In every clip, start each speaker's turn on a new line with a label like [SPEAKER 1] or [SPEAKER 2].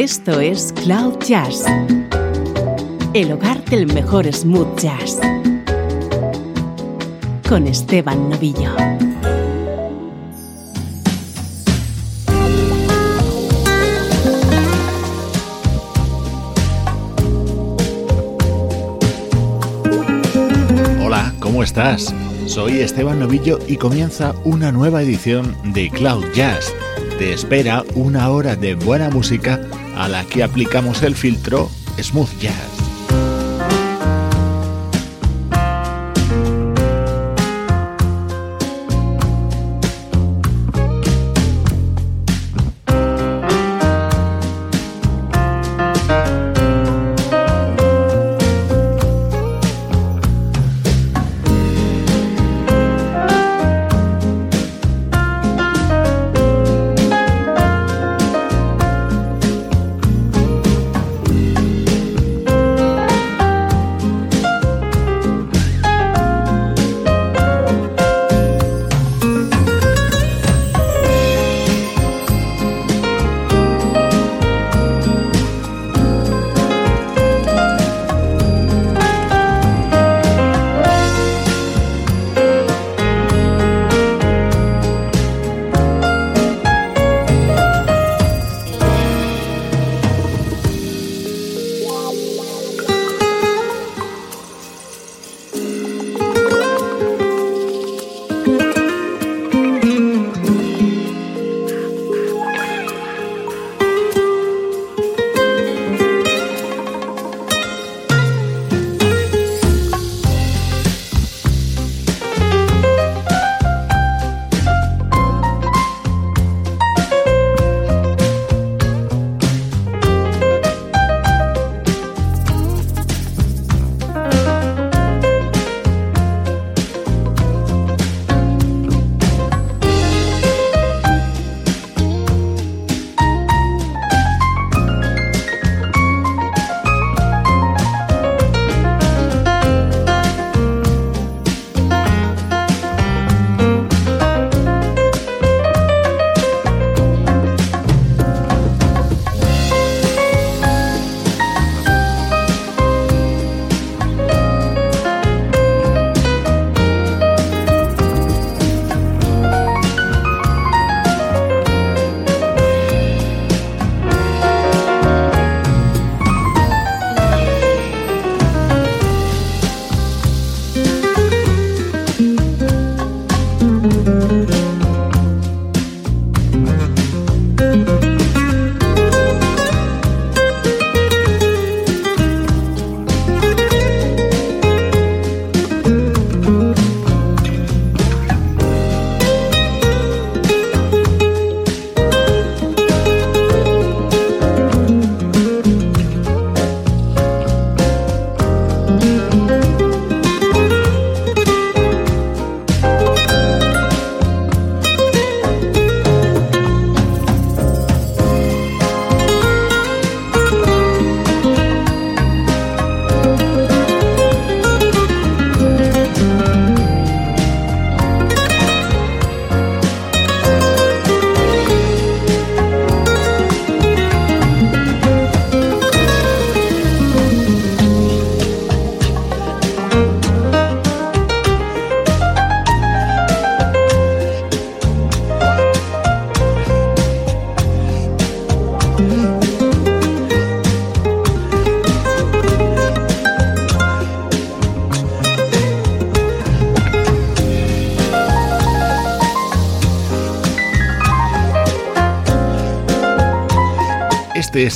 [SPEAKER 1] Esto es Cloud Jazz, el hogar del mejor smooth jazz, con Esteban Novillo.
[SPEAKER 2] Hola, ¿cómo estás? Soy Esteban Novillo y comienza una nueva edición de Cloud Jazz. Te espera una hora de buena música a la que aplicamos el filtro Smooth Jazz.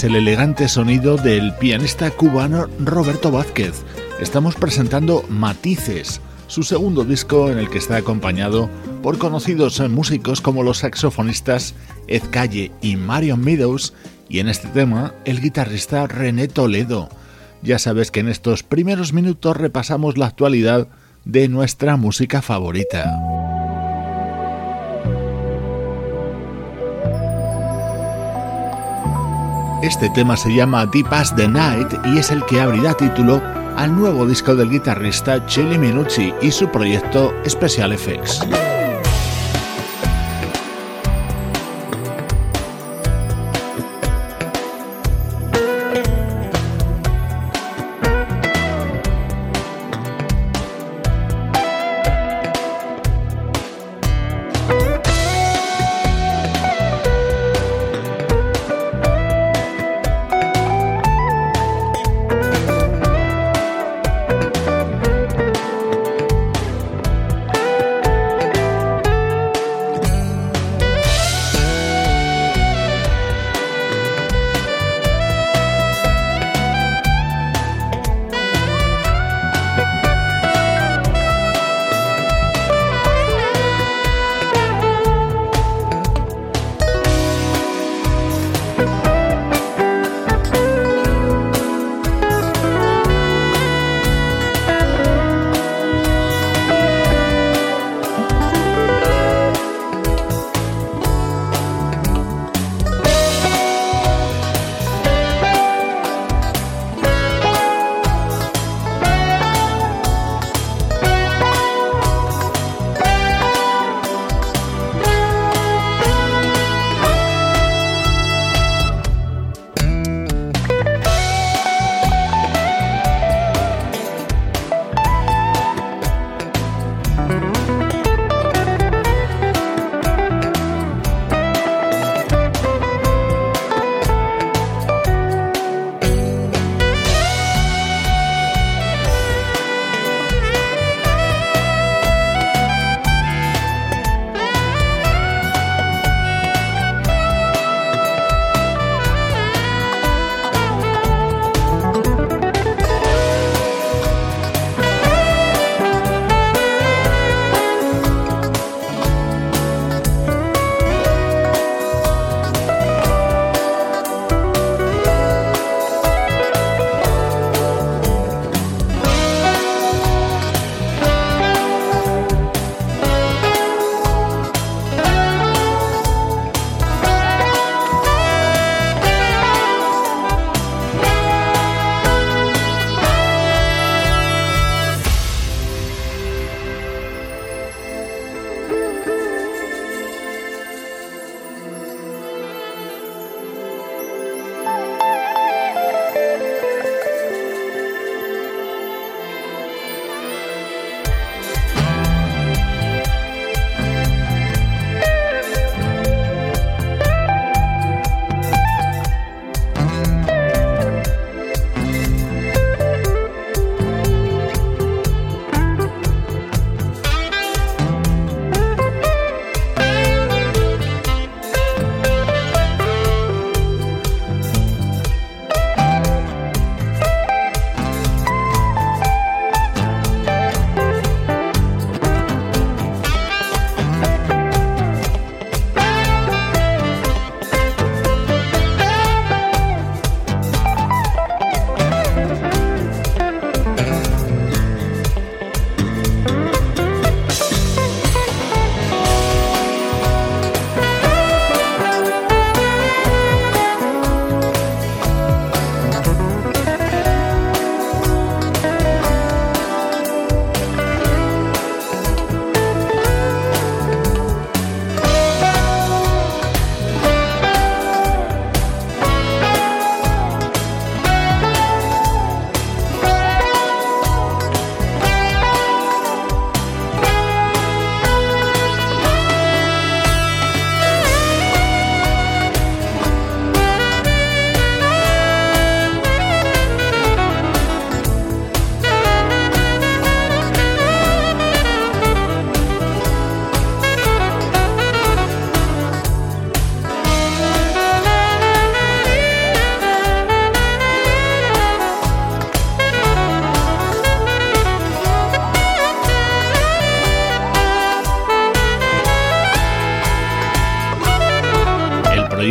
[SPEAKER 2] El elegante sonido del pianista cubano Roberto Vázquez. Estamos presentando Matices, su segundo disco en el que está acompañado por conocidos músicos como los saxofonistas Ed Calle y Marion Meadows y en este tema el guitarrista René Toledo. Ya sabes que en estos primeros minutos repasamos la actualidad de nuestra música favorita. Este tema se llama Deep as the Night y es el que abrirá título al nuevo disco del guitarrista Chili Minucci y su proyecto Special Effects.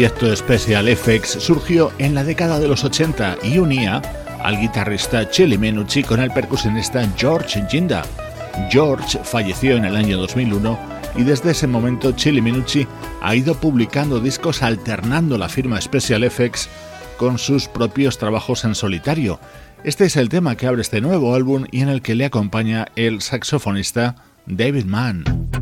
[SPEAKER 2] Proyecto Special FX surgió en la década de los 80 y unía al guitarrista Chili Menucci con el percusionista George Ginda. George falleció en el año 2001 y desde ese momento Chili Menucci ha ido publicando discos alternando la firma Special FX con sus propios trabajos en solitario. Este es el tema que abre este nuevo álbum y en el que le acompaña el saxofonista David Mann.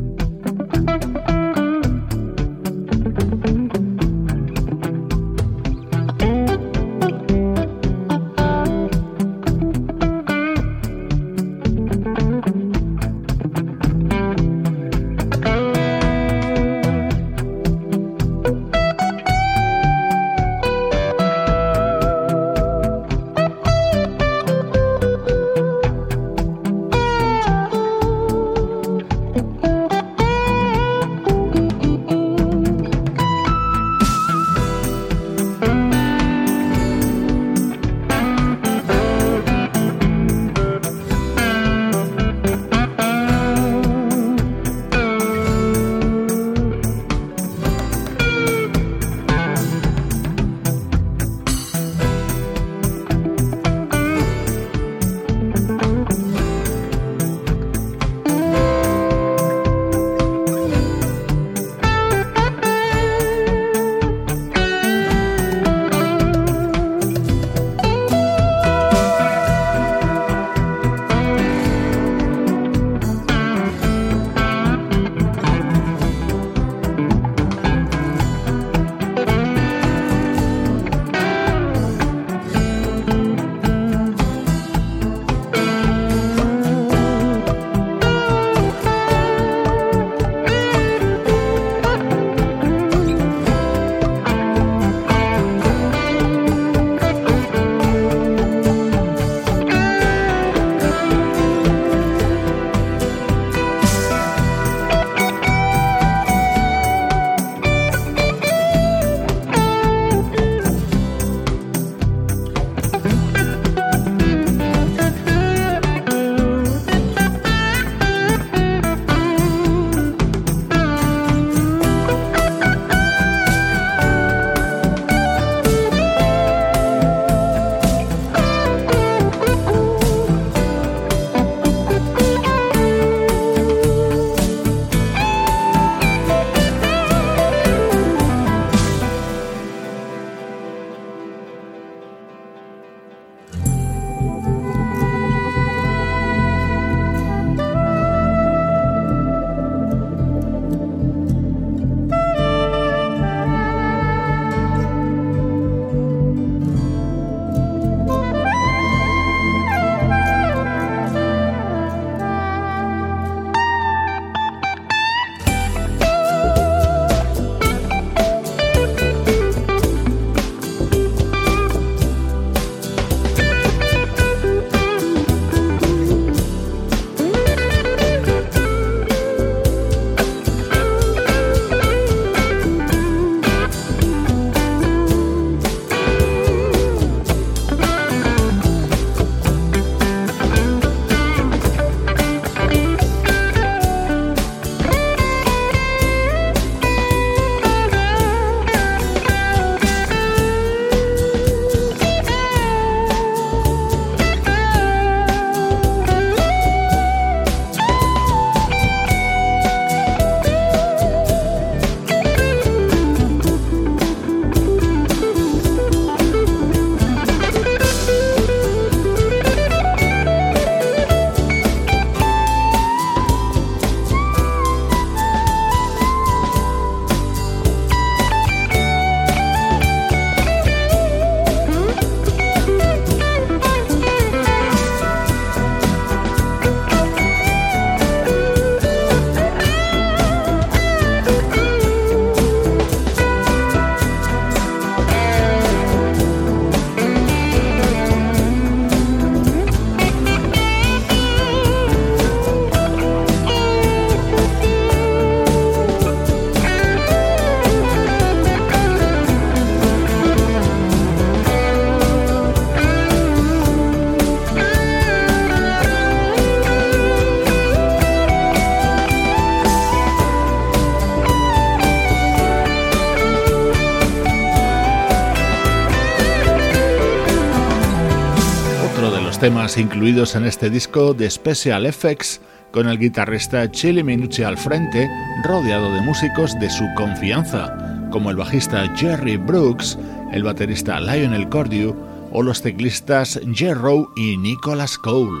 [SPEAKER 2] Temas incluidos en este disco de Special Effects, con el guitarrista Chili Minucci al frente, rodeado de músicos de su confianza, como el bajista Jerry Brooks, el baterista Lionel Cordew o los teclistas Jerrow y Nicholas Cole.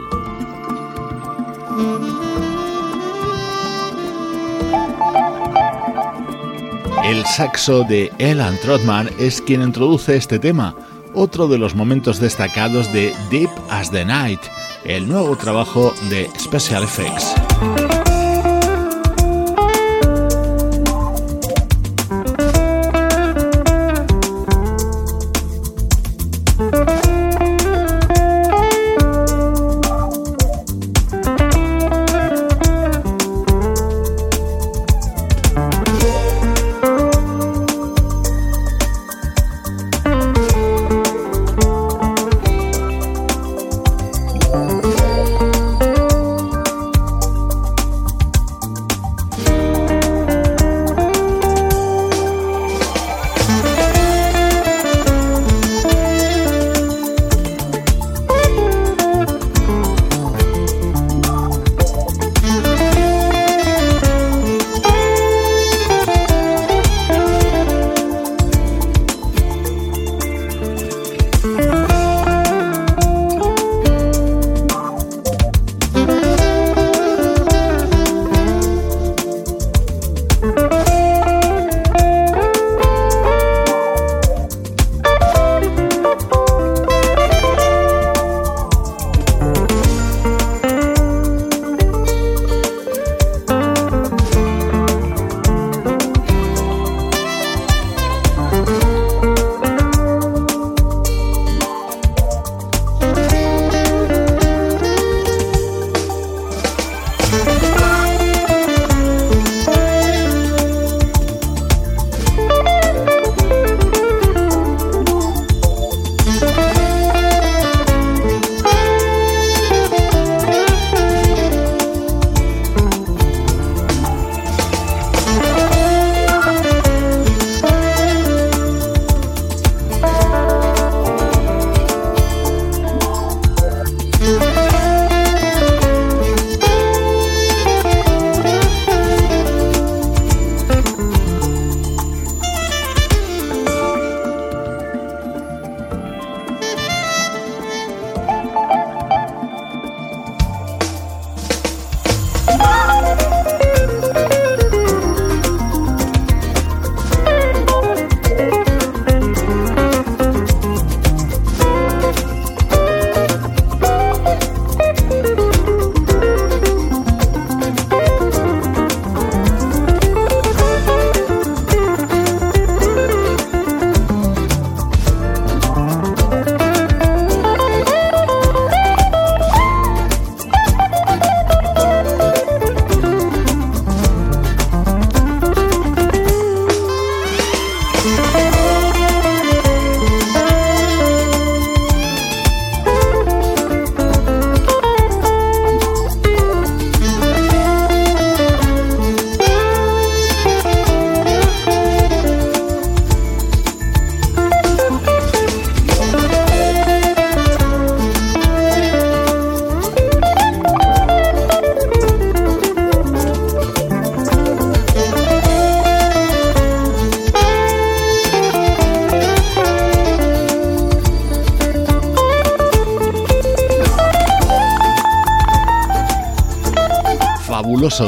[SPEAKER 2] El saxo de Elan Trotman es quien introduce este tema, otro de los momentos destacados de Deep as the Night, el nuevo trabajo de Special Effects.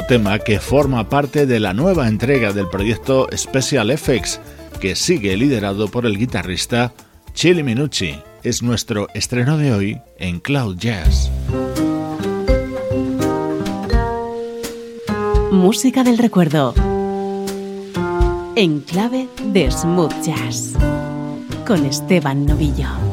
[SPEAKER 2] Tema que forma parte de la nueva entrega del proyecto Special Effects, que sigue liderado por el guitarrista Chili Minucci. Es nuestro estreno de hoy en Cloud Jazz.
[SPEAKER 1] Música del recuerdo. En clave de smooth jazz. Con Esteban Novillo.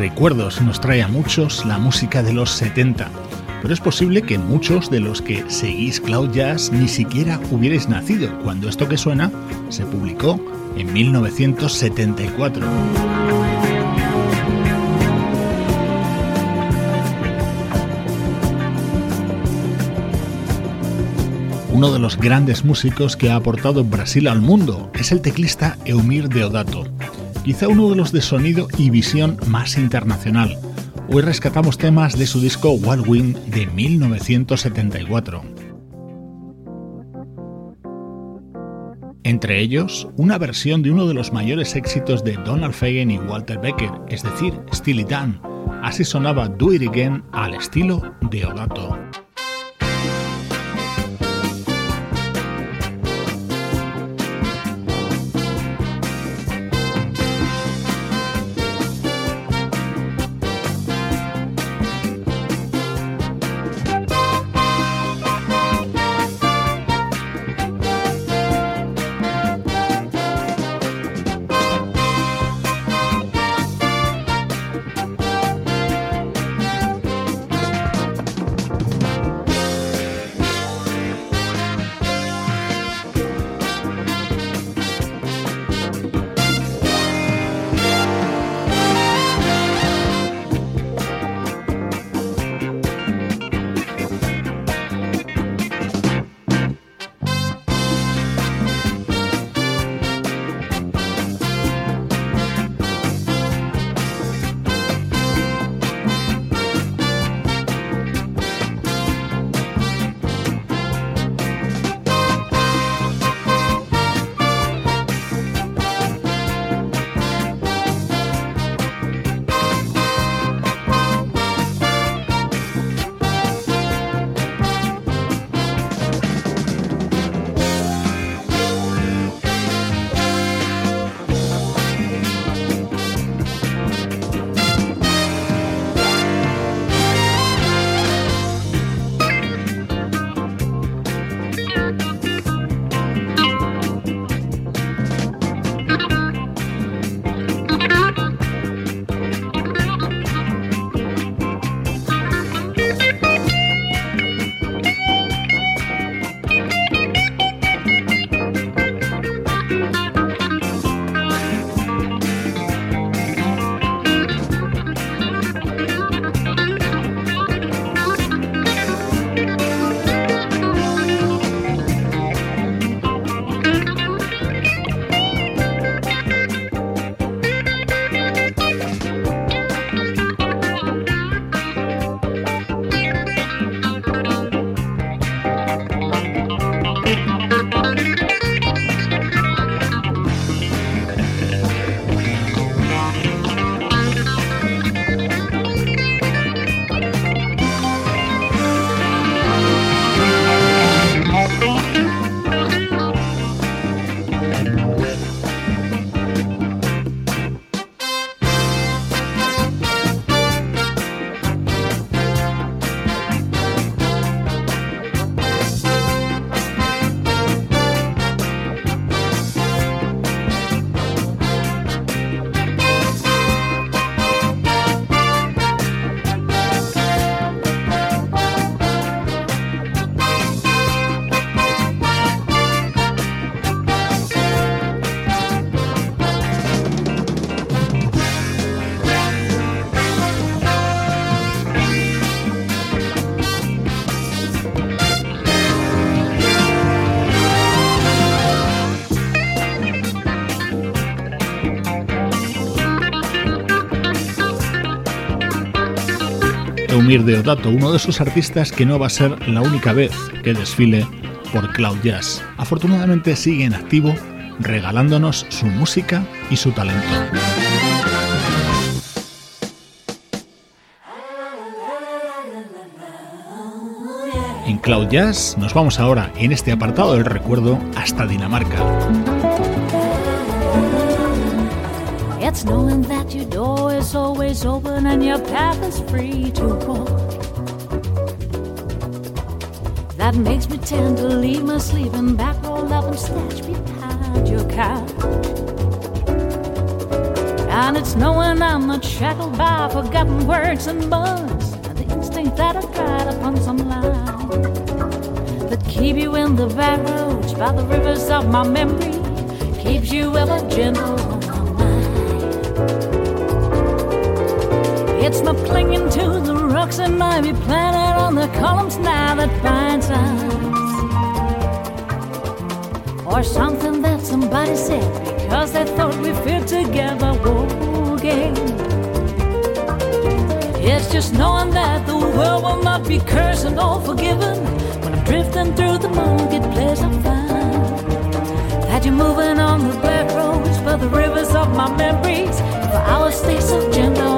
[SPEAKER 2] Recuerdos nos trae a muchos la música de los 70. Pero es posible que muchos de los que seguís Cloud Jazz ni siquiera hubierais nacido cuando esto que suena se publicó en 1974. Uno de los grandes músicos que ha aportado Brasil al mundo es el teclista Eumir Deodato, quizá uno de los de sonido y visión más internacional. Hoy rescatamos temas de su disco Wild Wind de 1974. Entre ellos, una versión de uno de los mayores éxitos de Donald Fagen y Walter Becker, es decir, Steely Dan. Así sonaba Do It Again al estilo de Odato. De Odato, uno de esos artistas que no va a ser la única vez que desfile por Cloud Jazz. Afortunadamente sigue en activo, regalándonos su música y su talento. En Cloud Jazz nos vamos ahora en este apartado del recuerdo hasta Dinamarca. Is open and your path is free to walk. That makes me tend to leave my sleeping back rolled up and snatch behind your car.
[SPEAKER 3] And it's knowing I'm not shackled by forgotten words and buzz, and the instinct that I tried upon some line that keep you in the back roads by the rivers of my memory, keeps you ever gentle It's not clinging to the rocks and ivy planted on the columns now that binds us, or something that somebody said Cause they thought we fit together walking. It's just knowing that the world will not be cursed and all forgiven when I'm drifting through the marketplace. I find that you're moving on the black roads by the rivers of my memories. For our stay of gentle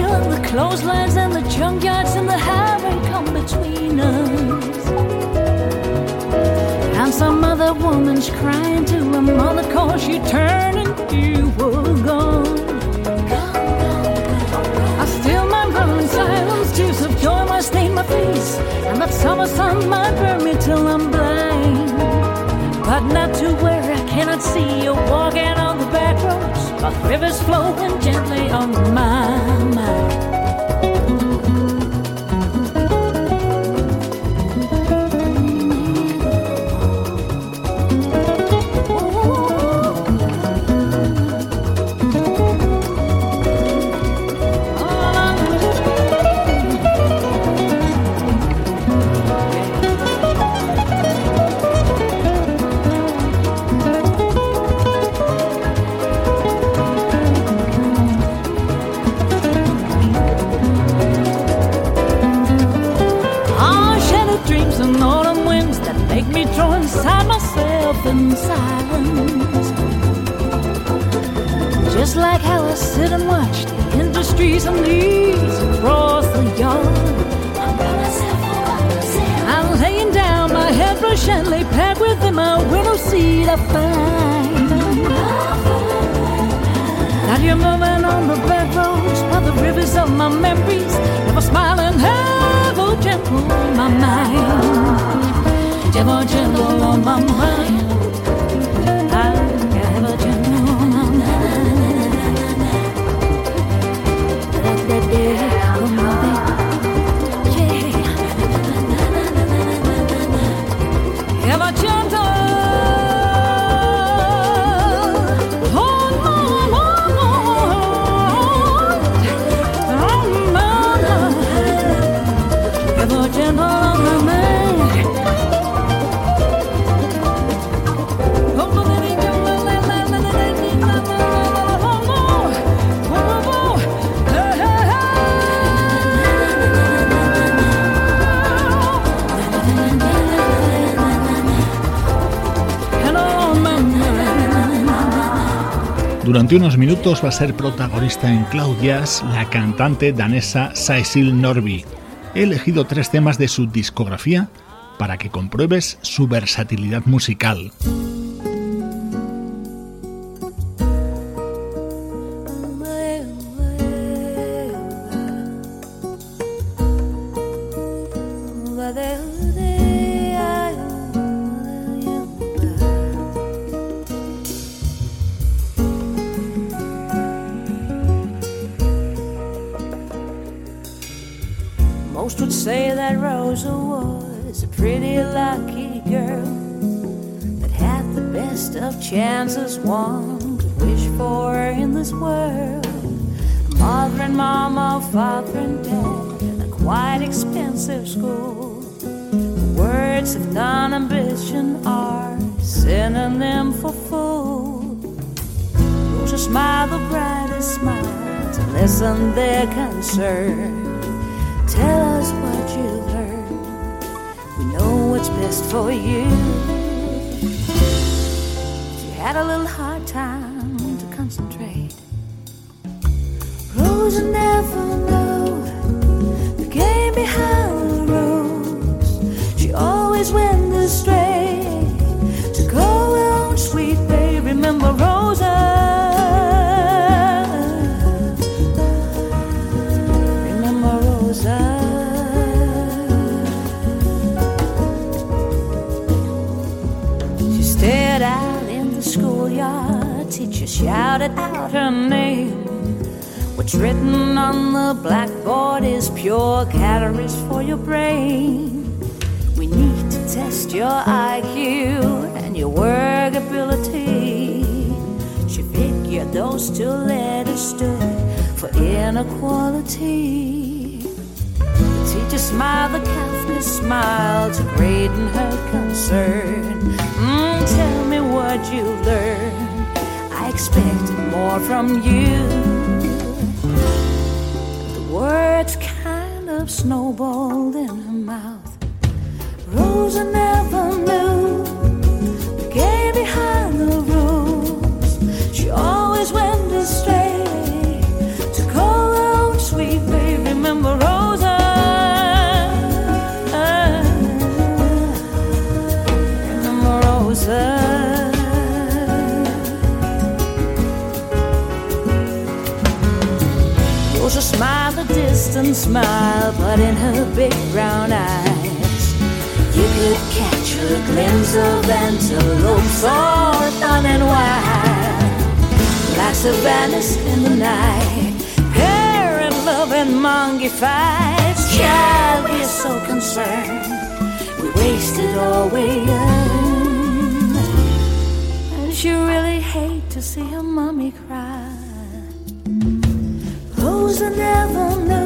[SPEAKER 3] Though the clotheslines and the junkyards and the highway come between us. And some other woman's crying to her mother cause she turned and you were gone. I still my run in silence, of joy might stain my face. And that summer sun might burn me till I'm blind. But not to where I cannot see you walking on the back roads. But rivers flowing gently on my mind. In silence. Just like how I sit and watch the industries and leaves across the yard. I'm laying down my hairbrush and lay back within my window seat. I find that you're moving on the back roads by the rivers of my memories. Never smiling, ever gentle my mind. Ever gentle on my mind.
[SPEAKER 2] yeah Durante unos minutos va a ser protagonista en Cloud Jazz la cantante danesa Cecil Norby. He elegido tres temas de su discografía para que compruebes su versatilidad musical.
[SPEAKER 3] Chances one could wish for in this world. Mother and mama, father and dad, a quite expensive school. The words of non-ambition are synonym for fool. Rosa smile the brightest smile to lessen their concern. Tell us what you've heard. We know what's best for you had a little hard time to concentrate. Rose never know shouted out her name. What's written on the blackboard is pure calories for your brain. We need to test your IQ and your work ability. She figured those two letters stood for inequality. The teacher smiled, the counselor smiled to her concern. Mm, tell me what you learned. I expected more from you The words kind of snowballed in her mouth. Rosa never knew the behind like savannahs in the night, parent love and monkey fights. Child, we're so concerned, we wasted all we earned, and she really hate to see her mommy cry. Rosa never knew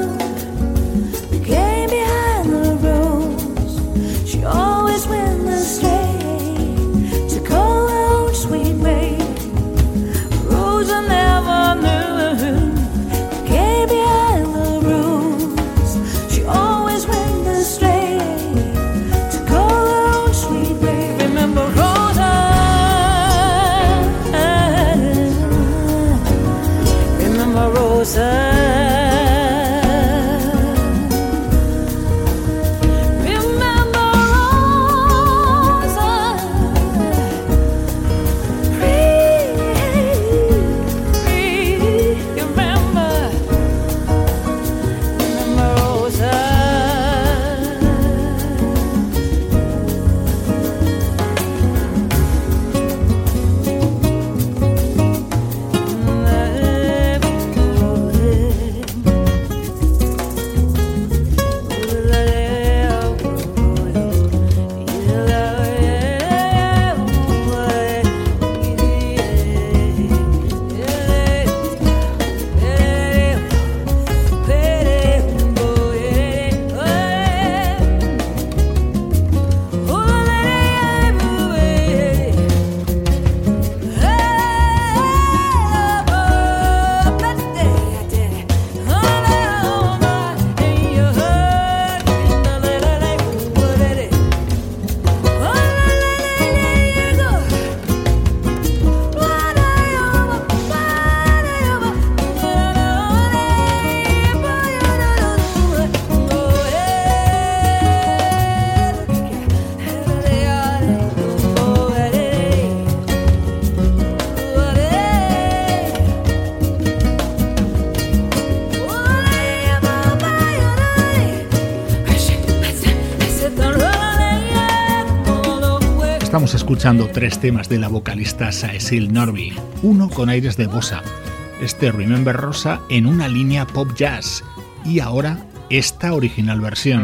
[SPEAKER 2] escuchando tres temas de la vocalista Cecil Norby, uno con aires de bossa, este Remember Rosa en una línea pop jazz y ahora esta original versión.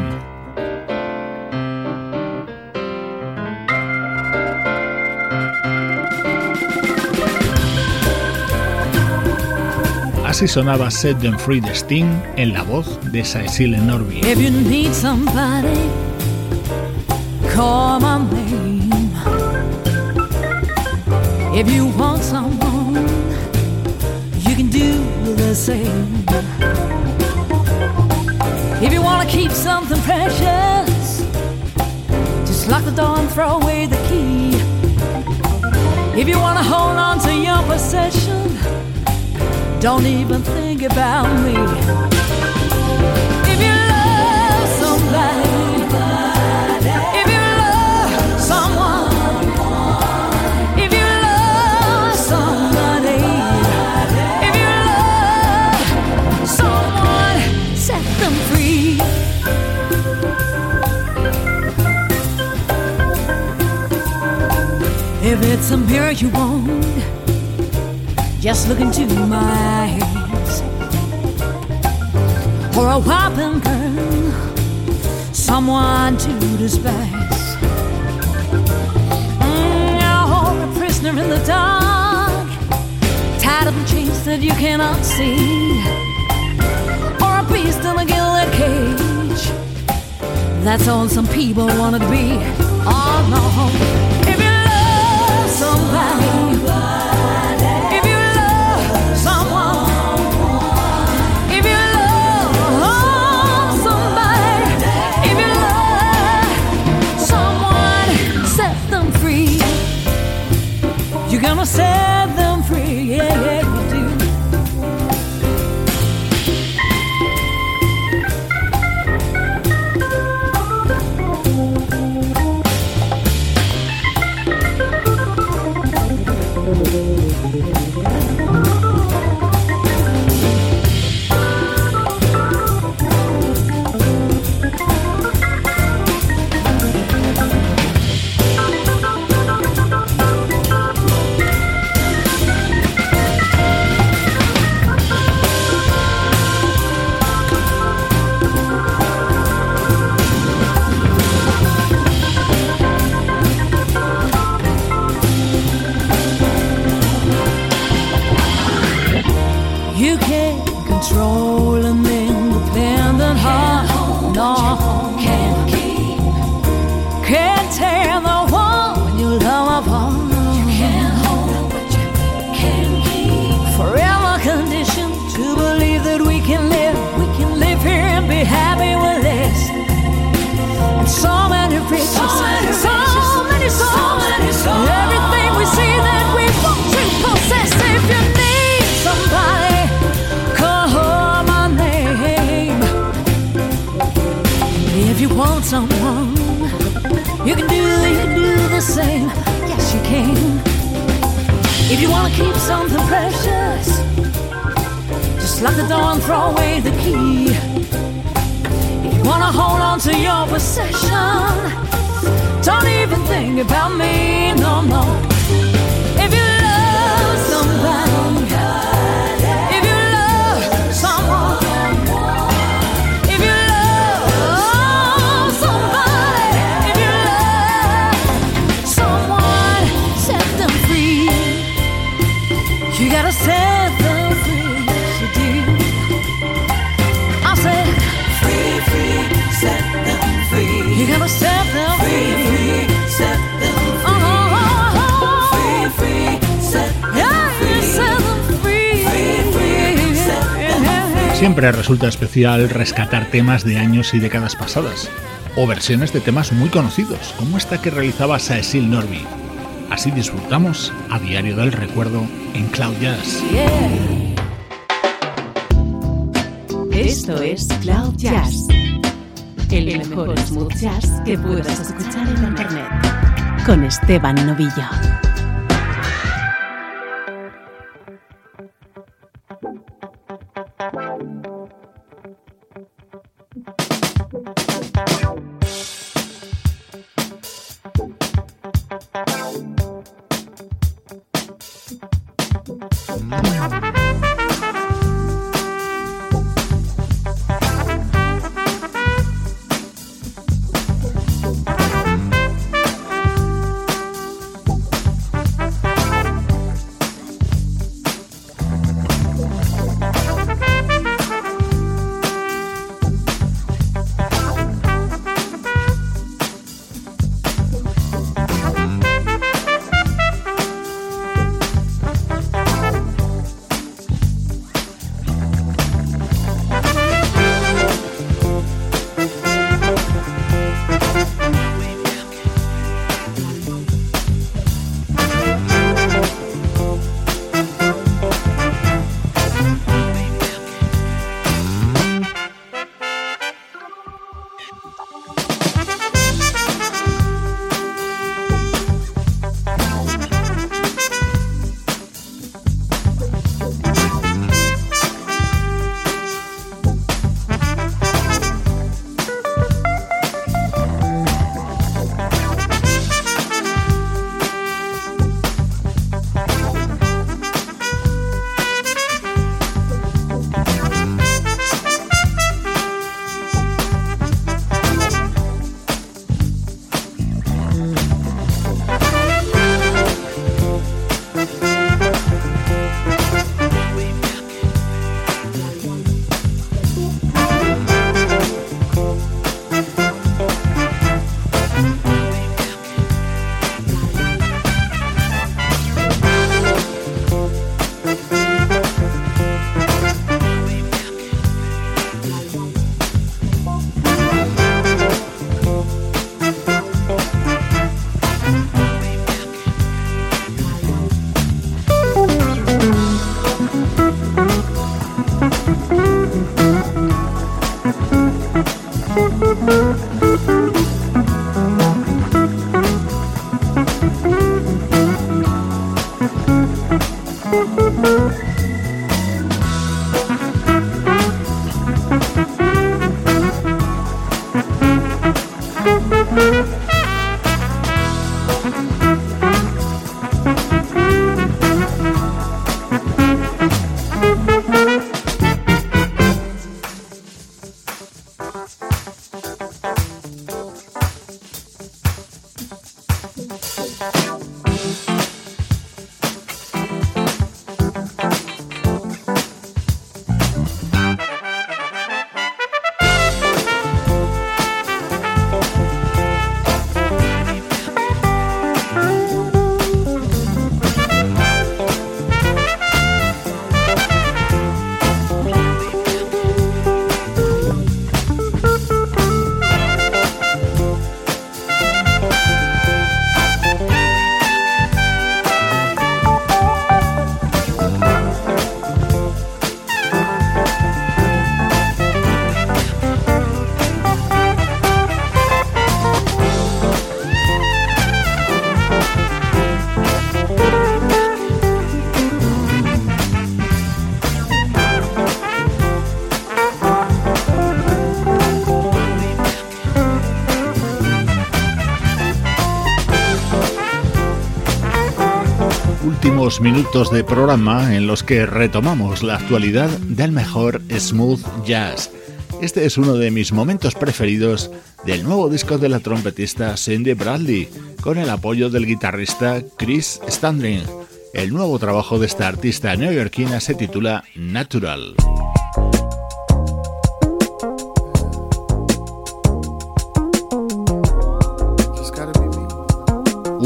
[SPEAKER 2] Así sonaba Set Them Free de Sting en la voz de Cecil Norby.
[SPEAKER 3] If you want someone, you can do the same. If you want to keep something precious, just lock the door and throw away the key. If you want to hold on to your possession, don't even think about me. If it's a mirror you want, Just look into my eyes. Or a whopping girl, someone to despise. Mm, or a prisoner in the dark, tied up in chains that you cannot see. Or a beast in a gilded cage. That's all some people wanna be. Oh no. Set them free. Yeah, yeah, control. someone. You can do, you can do the same. Yes, you can. If you wanna keep something precious, just lock the door and throw away the key. If you wanna hold on to your possession, don't even think about me no more.
[SPEAKER 2] Siempre resulta especial rescatar temas de años y décadas pasadas, o versiones de temas muy conocidos, como esta que realizaba Cecil Norby. Así disfrutamos a diario del recuerdo en Cloud Jazz.
[SPEAKER 1] Esto es Cloud Jazz, el mejor smooth jazz que puedas escuchar en internet, con Esteban Novillo.
[SPEAKER 4] Minutos de programa en los que retomamos la actualidad del mejor smooth jazz. Este es uno de mis momentos preferidos del nuevo disco de la trompetista Cindy Bradley, con el apoyo del guitarrista Chris Standring. El nuevo trabajo de esta artista neoyorquina se titula Natural.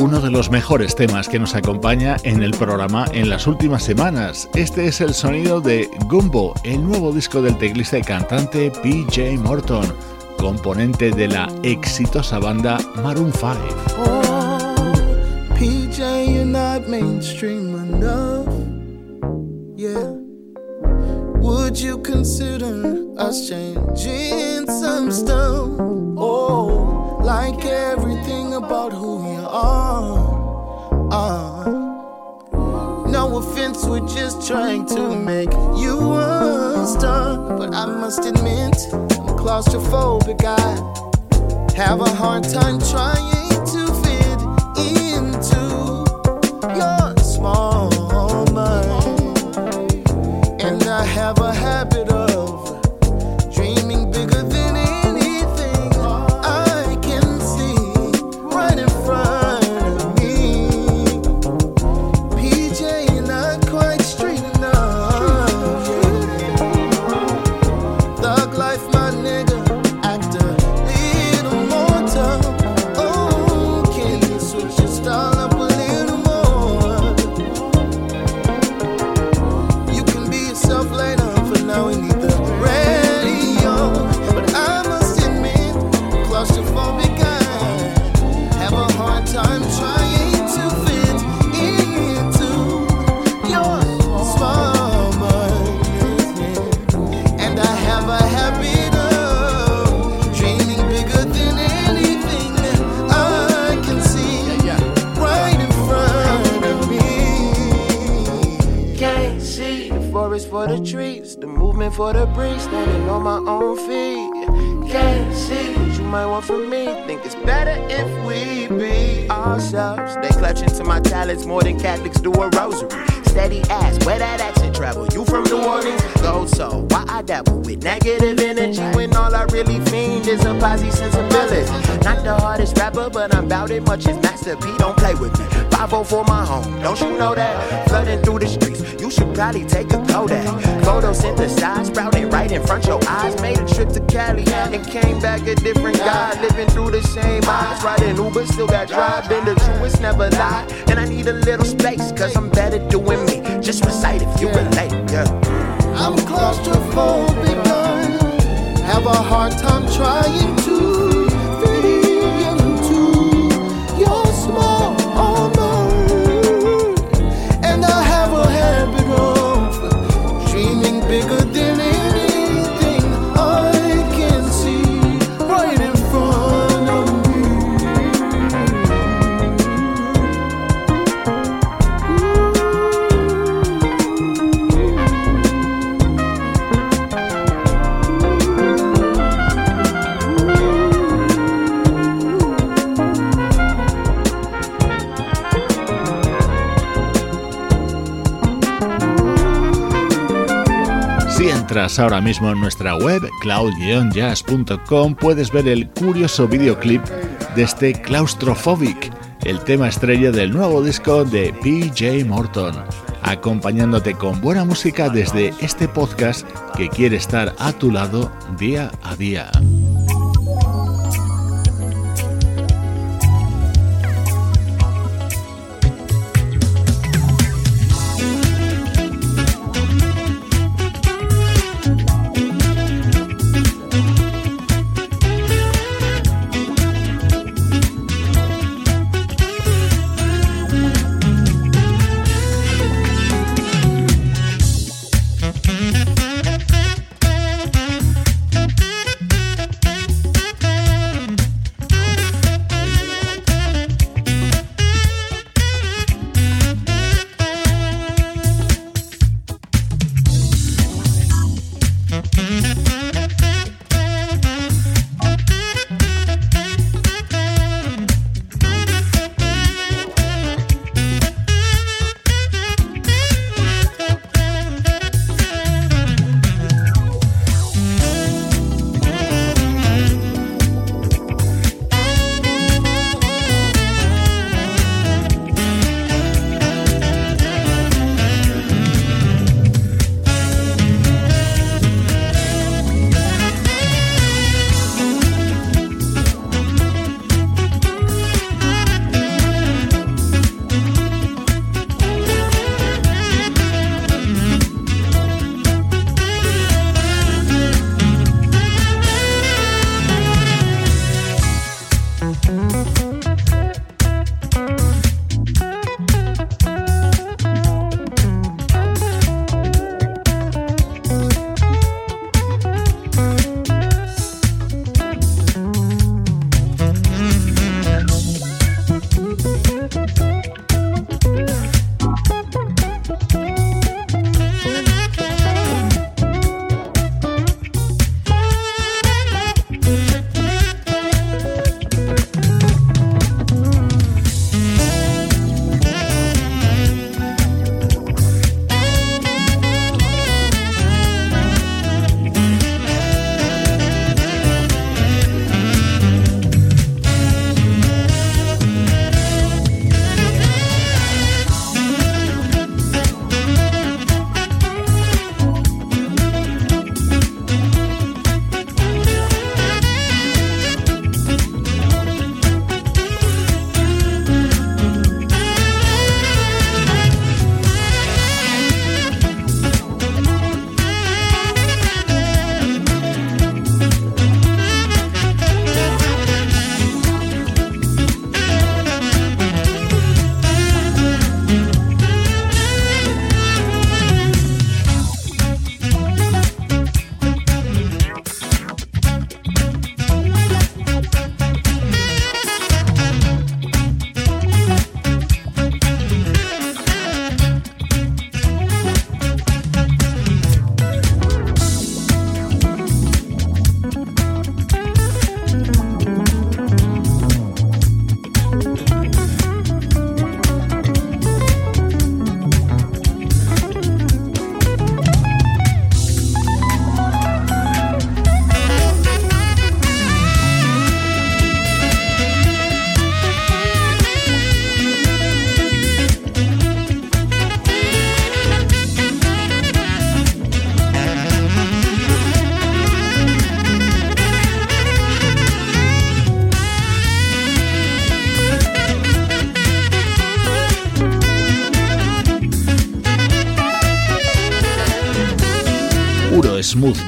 [SPEAKER 4] Uno de los mejores temas que nos acompaña en el programa en las últimas semanas. Este es el sonido de Gumbo, el nuevo disco del teclista y cantante PJ Morton, componente de la exitosa banda Maroon 5. PJ, you're not mainstream enough. Yeah. Would you consider us changing some stuff? Oh, are. are. No offense, we're just trying to make you a star. But I must admit, I'm claustrophobic. I have a hard time trying to fit into your small mind. And I have a habit of
[SPEAKER 5] much as Master P. Don't play with me. 5 for my home, don't you know that? Flooding through the streets, you should probably take a Kodak. Photosynthesized, sprouting right in front your eyes. Made a trip to Cali and came back a different guy. Living through the same eyes, riding Uber, still got drive. Been the truest, never lie. And I need a little space, cause I'm better doing me. Just recite if you relate, yeah.
[SPEAKER 6] I'm claustrophobic, have a hard time trying
[SPEAKER 2] ahora mismo en nuestra web cloud-jazz.com puedes ver el curioso videoclip de este Claustrophobic, el tema estrella del nuevo disco de PJ Morton, acompañándote con buena música desde este podcast que quiere estar a tu lado día a día.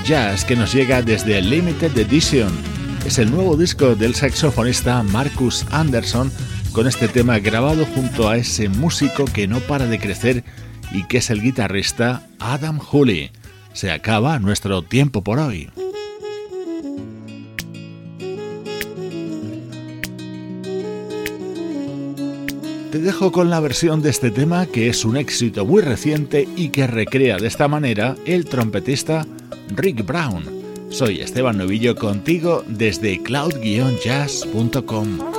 [SPEAKER 2] Jazz que nos llega desde Limited Edition. Es el nuevo disco del saxofonista Marcus Anderson con este tema grabado junto a ese músico que no para de crecer y que es el guitarrista Adam Hooley. Se acaba nuestro tiempo por hoy. Te dejo con la versión de este tema que es un éxito muy reciente y que recrea de esta manera el trompetista Rick Brown. Soy Esteban Novillo contigo desde cloud-jazz.com.